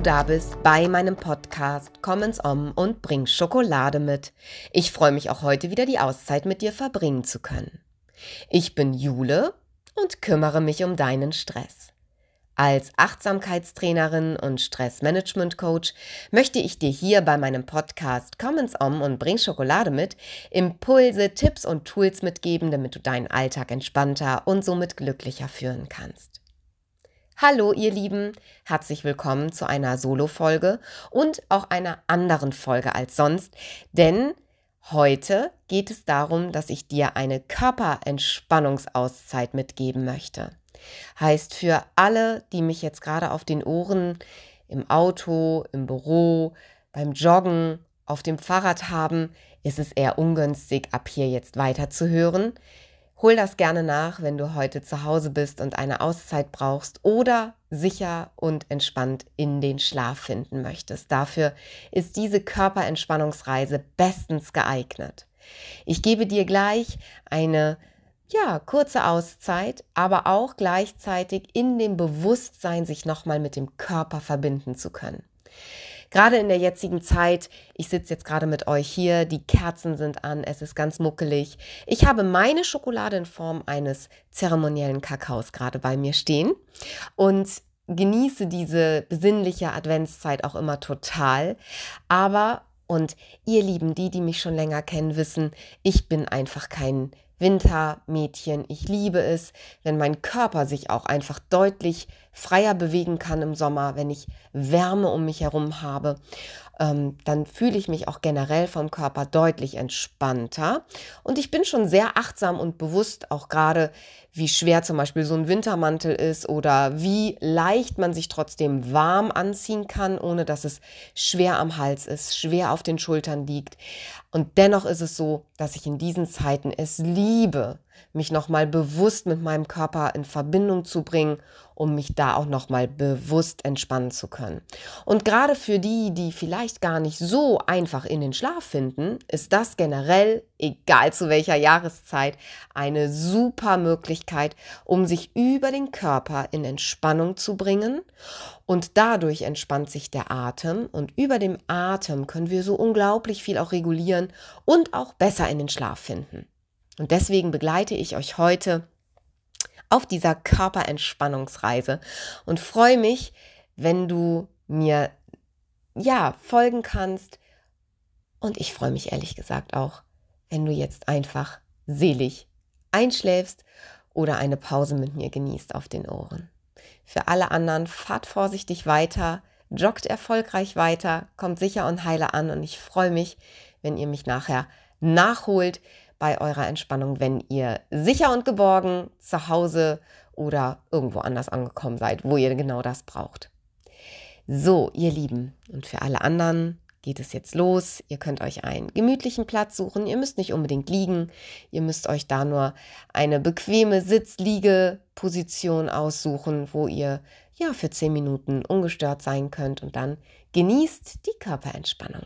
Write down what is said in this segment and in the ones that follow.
du da bist bei meinem Podcast Komm ins Om und bring Schokolade mit. Ich freue mich auch heute wieder die Auszeit mit dir verbringen zu können. Ich bin Jule und kümmere mich um deinen Stress. Als Achtsamkeitstrainerin und Stressmanagement-Coach möchte ich dir hier bei meinem Podcast Komm ins Om und bring Schokolade mit Impulse, Tipps und Tools mitgeben, damit du deinen Alltag entspannter und somit glücklicher führen kannst. Hallo ihr Lieben, herzlich willkommen zu einer Solo-Folge und auch einer anderen Folge als sonst, denn heute geht es darum, dass ich dir eine Körperentspannungsauszeit mitgeben möchte. Heißt für alle, die mich jetzt gerade auf den Ohren im Auto, im Büro, beim Joggen, auf dem Fahrrad haben, ist es eher ungünstig, ab hier jetzt weiter zu hören. Hol das gerne nach, wenn du heute zu Hause bist und eine Auszeit brauchst oder sicher und entspannt in den Schlaf finden möchtest. Dafür ist diese Körperentspannungsreise bestens geeignet. Ich gebe dir gleich eine ja, kurze Auszeit, aber auch gleichzeitig in dem Bewusstsein, sich nochmal mit dem Körper verbinden zu können. Gerade in der jetzigen Zeit, ich sitze jetzt gerade mit euch hier, die Kerzen sind an, es ist ganz muckelig. Ich habe meine Schokolade in Form eines zeremoniellen Kakaos gerade bei mir stehen und genieße diese besinnliche Adventszeit auch immer total. Aber, und ihr Lieben, die, die mich schon länger kennen, wissen, ich bin einfach kein Wintermädchen. Ich liebe es, wenn mein Körper sich auch einfach deutlich freier bewegen kann im Sommer, wenn ich Wärme um mich herum habe ähm, dann fühle ich mich auch generell vom Körper deutlich entspannter. Und ich bin schon sehr achtsam und bewusst, auch gerade, wie schwer zum Beispiel so ein Wintermantel ist oder wie leicht man sich trotzdem warm anziehen kann, ohne dass es schwer am Hals ist, schwer auf den Schultern liegt. Und dennoch ist es so, dass ich in diesen Zeiten es liebe, mich nochmal bewusst mit meinem Körper in Verbindung zu bringen, um mich da auch nochmal bewusst entspannen zu können. Und gerade für die, die vielleicht gar nicht so einfach in den Schlaf finden, ist das generell, egal zu welcher Jahreszeit, eine super Möglichkeit, um sich über den Körper in Entspannung zu bringen. Und dadurch entspannt sich der Atem und über dem Atem können wir so unglaublich viel auch regulieren und auch besser in den Schlaf finden. Und deswegen begleite ich euch heute auf dieser Körperentspannungsreise und freue mich, wenn du mir ja folgen kannst. Und ich freue mich ehrlich gesagt auch, wenn du jetzt einfach selig einschläfst oder eine Pause mit mir genießt auf den Ohren. Für alle anderen, fahrt vorsichtig weiter, joggt erfolgreich weiter, kommt sicher und heile an und ich freue mich, wenn ihr mich nachher nachholt bei eurer Entspannung, wenn ihr sicher und geborgen zu Hause oder irgendwo anders angekommen seid, wo ihr genau das braucht. So, ihr Lieben, und für alle anderen geht es jetzt los. Ihr könnt euch einen gemütlichen Platz suchen. Ihr müsst nicht unbedingt liegen. Ihr müsst euch da nur eine bequeme Sitz-Liege-Position aussuchen, wo ihr ja für zehn Minuten ungestört sein könnt und dann genießt die Körperentspannung.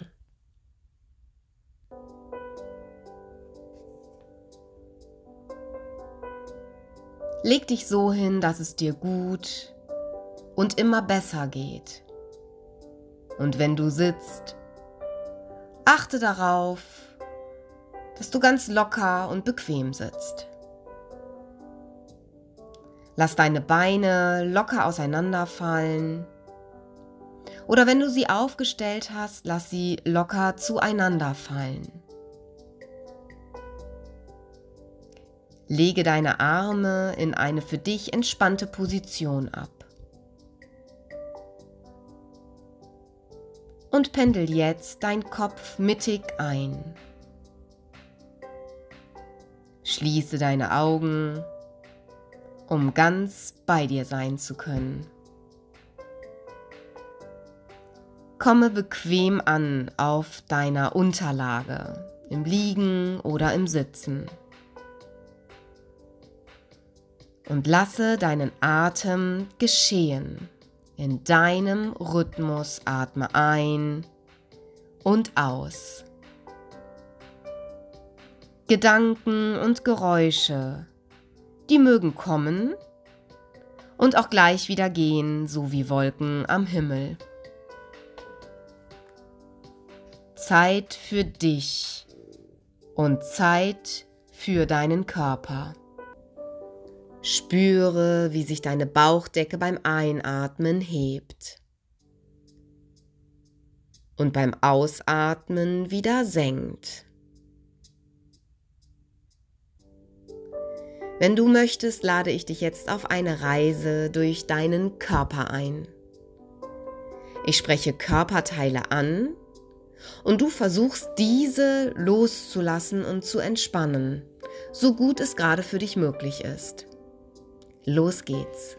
Leg dich so hin, dass es dir gut und immer besser geht. Und wenn du sitzt, achte darauf, dass du ganz locker und bequem sitzt. Lass deine Beine locker auseinanderfallen. Oder wenn du sie aufgestellt hast, lass sie locker zueinander fallen. Lege deine Arme in eine für dich entspannte Position ab. Und pendel jetzt dein Kopf mittig ein. Schließe deine Augen, um ganz bei dir sein zu können. Komme bequem an auf deiner Unterlage, im Liegen oder im Sitzen und lasse deinen Atem geschehen. In deinem Rhythmus atme ein und aus. Gedanken und Geräusche, die mögen kommen und auch gleich wieder gehen, so wie Wolken am Himmel. Zeit für dich und Zeit für deinen Körper. Spüre, wie sich deine Bauchdecke beim Einatmen hebt und beim Ausatmen wieder senkt. Wenn du möchtest, lade ich dich jetzt auf eine Reise durch deinen Körper ein. Ich spreche Körperteile an und du versuchst diese loszulassen und zu entspannen, so gut es gerade für dich möglich ist. Los geht's.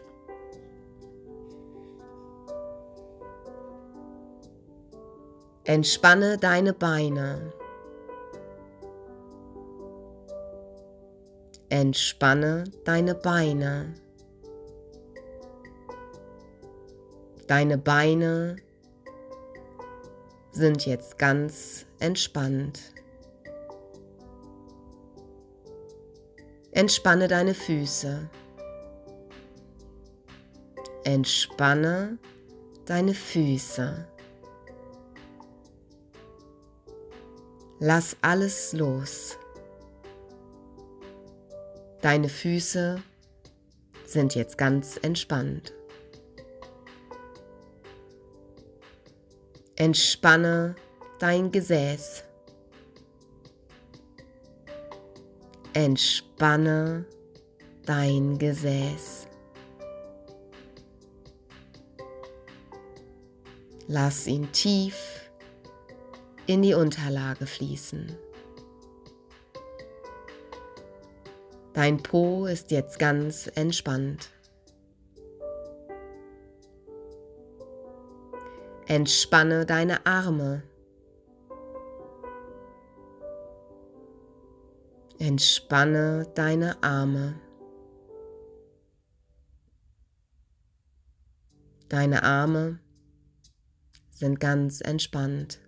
Entspanne deine Beine. Entspanne deine Beine. Deine Beine sind jetzt ganz entspannt. Entspanne deine Füße. Entspanne deine Füße. Lass alles los. Deine Füße sind jetzt ganz entspannt. Entspanne dein Gesäß. Entspanne dein Gesäß. Lass ihn tief in die Unterlage fließen. Dein Po ist jetzt ganz entspannt. Entspanne deine Arme. Entspanne deine Arme. Deine Arme sind ganz entspannt.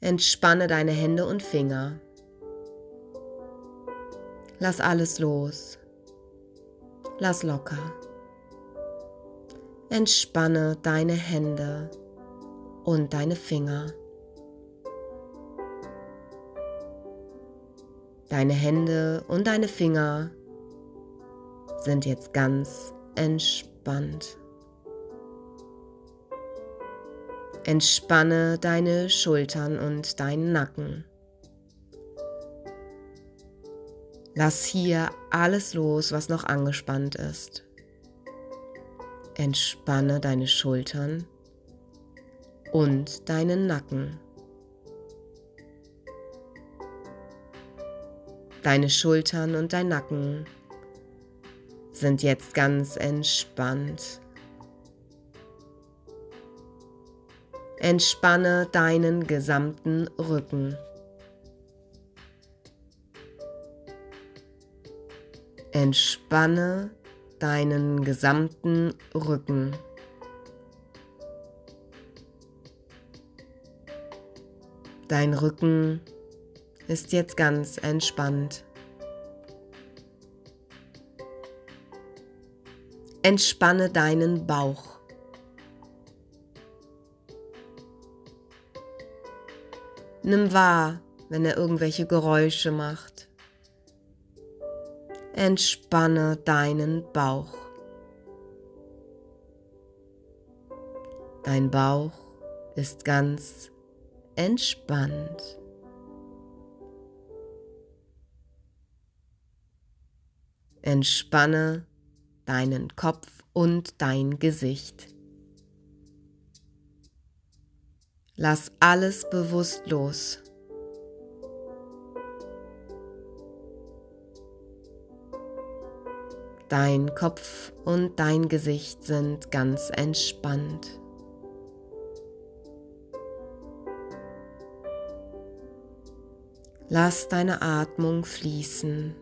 Entspanne deine Hände und Finger. Lass alles los. Lass locker. Entspanne deine Hände und deine Finger. Deine Hände und deine Finger sind jetzt ganz entspannt. Entspanne deine Schultern und deinen Nacken. Lass hier alles los, was noch angespannt ist. Entspanne deine Schultern und deinen Nacken. Deine Schultern und dein Nacken sind jetzt ganz entspannt. Entspanne deinen gesamten Rücken. Entspanne deinen gesamten Rücken. Dein Rücken ist jetzt ganz entspannt. Entspanne deinen Bauch. Nimm wahr, wenn er irgendwelche Geräusche macht. Entspanne deinen Bauch. Dein Bauch ist ganz entspannt. Entspanne deinen Kopf und dein Gesicht. Lass alles bewusst los. Dein Kopf und dein Gesicht sind ganz entspannt. Lass deine Atmung fließen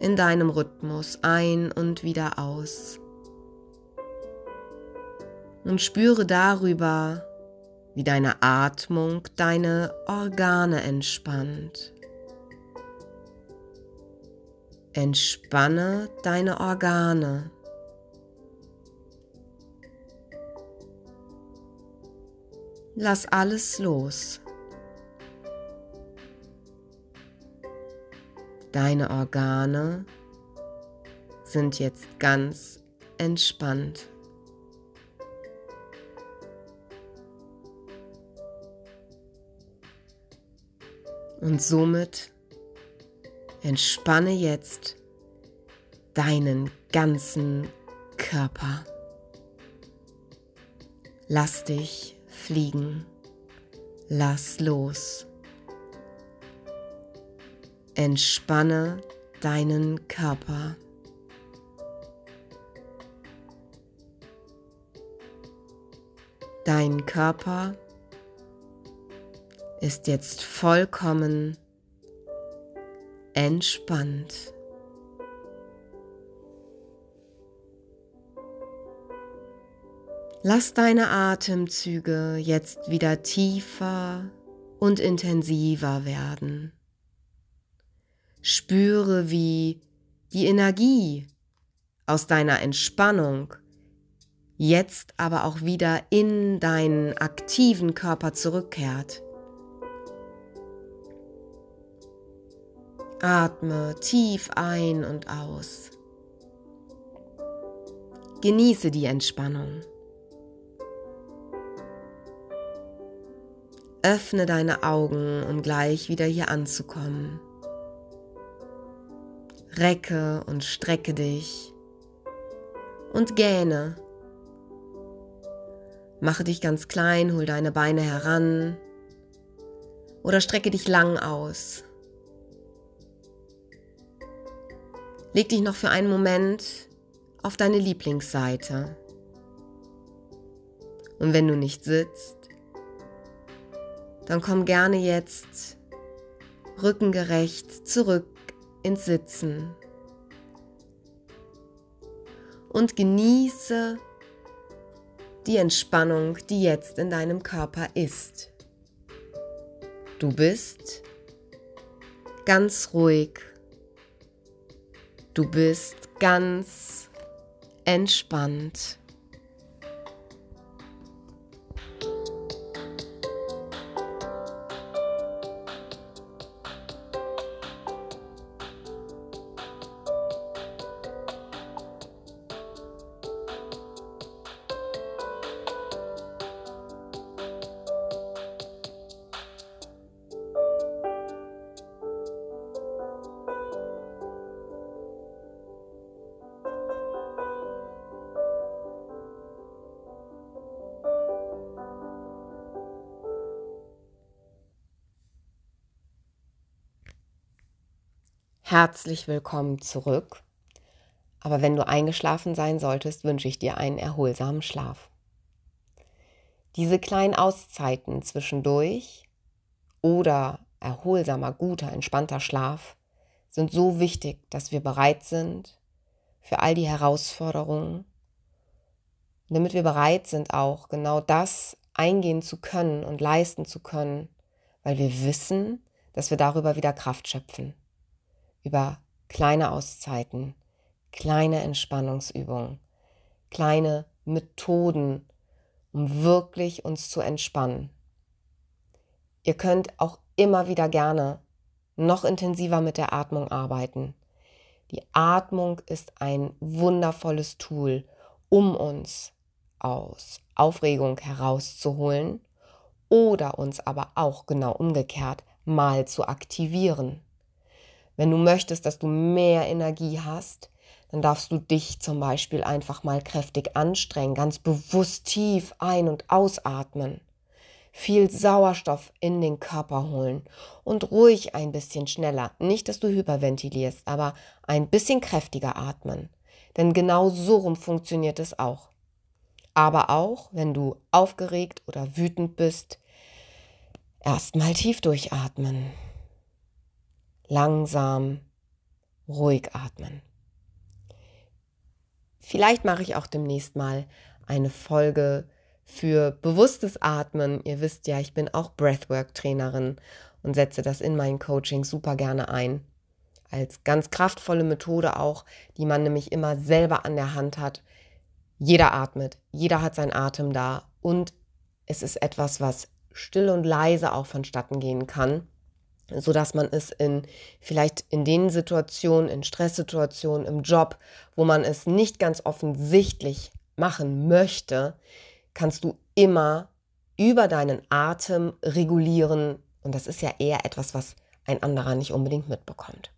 in deinem Rhythmus ein und wieder aus. Und spüre darüber, wie deine Atmung deine Organe entspannt. Entspanne deine Organe. Lass alles los. Deine Organe sind jetzt ganz entspannt. Und somit entspanne jetzt deinen ganzen Körper. Lass dich fliegen. Lass los. Entspanne deinen Körper. Dein Körper ist jetzt vollkommen entspannt. Lass deine Atemzüge jetzt wieder tiefer und intensiver werden. Spüre, wie die Energie aus deiner Entspannung jetzt aber auch wieder in deinen aktiven Körper zurückkehrt. Atme tief ein und aus. Genieße die Entspannung. Öffne deine Augen, um gleich wieder hier anzukommen. Recke und strecke dich und gähne. Mache dich ganz klein, hol deine Beine heran oder strecke dich lang aus. Leg dich noch für einen Moment auf deine Lieblingsseite. Und wenn du nicht sitzt, dann komm gerne jetzt rückengerecht zurück ins Sitzen und genieße die Entspannung, die jetzt in deinem Körper ist. Du bist ganz ruhig. Du bist ganz entspannt. Herzlich willkommen zurück. Aber wenn du eingeschlafen sein solltest, wünsche ich dir einen erholsamen Schlaf. Diese kleinen Auszeiten zwischendurch oder erholsamer, guter, entspannter Schlaf sind so wichtig, dass wir bereit sind für all die Herausforderungen, damit wir bereit sind, auch genau das eingehen zu können und leisten zu können, weil wir wissen, dass wir darüber wieder Kraft schöpfen über kleine Auszeiten, kleine Entspannungsübungen, kleine Methoden, um wirklich uns zu entspannen. Ihr könnt auch immer wieder gerne noch intensiver mit der Atmung arbeiten. Die Atmung ist ein wundervolles Tool, um uns aus Aufregung herauszuholen oder uns aber auch genau umgekehrt mal zu aktivieren. Wenn du möchtest, dass du mehr Energie hast, dann darfst du dich zum Beispiel einfach mal kräftig anstrengen, ganz bewusst tief ein- und ausatmen, viel Sauerstoff in den Körper holen und ruhig ein bisschen schneller. Nicht, dass du hyperventilierst, aber ein bisschen kräftiger atmen. Denn genau so rum funktioniert es auch. Aber auch, wenn du aufgeregt oder wütend bist, erstmal tief durchatmen langsam, ruhig atmen. Vielleicht mache ich auch demnächst mal eine Folge für bewusstes Atmen. Ihr wisst ja, ich bin auch Breathwork-Trainerin und setze das in meinen Coaching super gerne ein. Als ganz kraftvolle Methode auch, die man nämlich immer selber an der Hand hat. Jeder atmet, jeder hat seinen Atem da und es ist etwas, was still und leise auch vonstatten gehen kann, sodass man es in vielleicht in den Situationen, in Stresssituationen, im Job, wo man es nicht ganz offensichtlich machen möchte, kannst du immer über deinen Atem regulieren. Und das ist ja eher etwas, was ein anderer nicht unbedingt mitbekommt.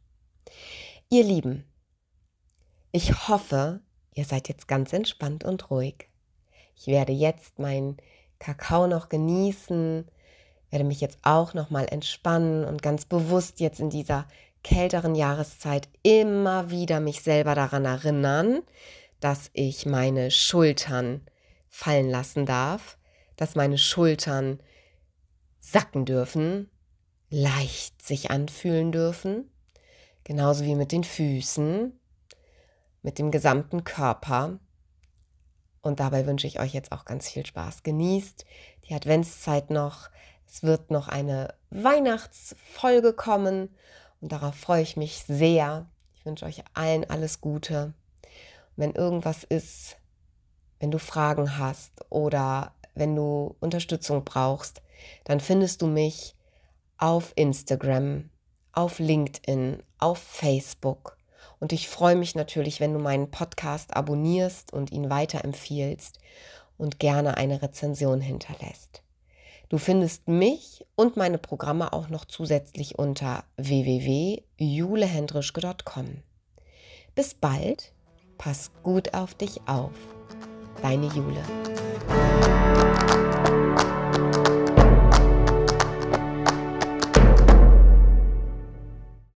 Ihr Lieben, ich hoffe, ihr seid jetzt ganz entspannt und ruhig. Ich werde jetzt meinen Kakao noch genießen, werde mich jetzt auch noch mal entspannen und ganz bewusst jetzt in dieser kälteren Jahreszeit immer wieder mich selber daran erinnern, dass ich meine Schultern fallen lassen darf, dass meine Schultern sacken dürfen, leicht sich anfühlen dürfen, genauso wie mit den Füßen, mit dem gesamten Körper. Und dabei wünsche ich euch jetzt auch ganz viel Spaß. Genießt die Adventszeit noch. Es wird noch eine Weihnachtsfolge kommen und darauf freue ich mich sehr. Ich wünsche euch allen alles Gute. wenn irgendwas ist, wenn du Fragen hast oder wenn du Unterstützung brauchst, dann findest du mich auf Instagram, auf LinkedIn, auf Facebook. Und ich freue mich natürlich, wenn du meinen Podcast abonnierst und ihn weiterempfiehlst und gerne eine Rezension hinterlässt. Du findest mich und meine Programme auch noch zusätzlich unter www.julehendrischke.com. Bis bald, pass gut auf dich auf. Deine Jule.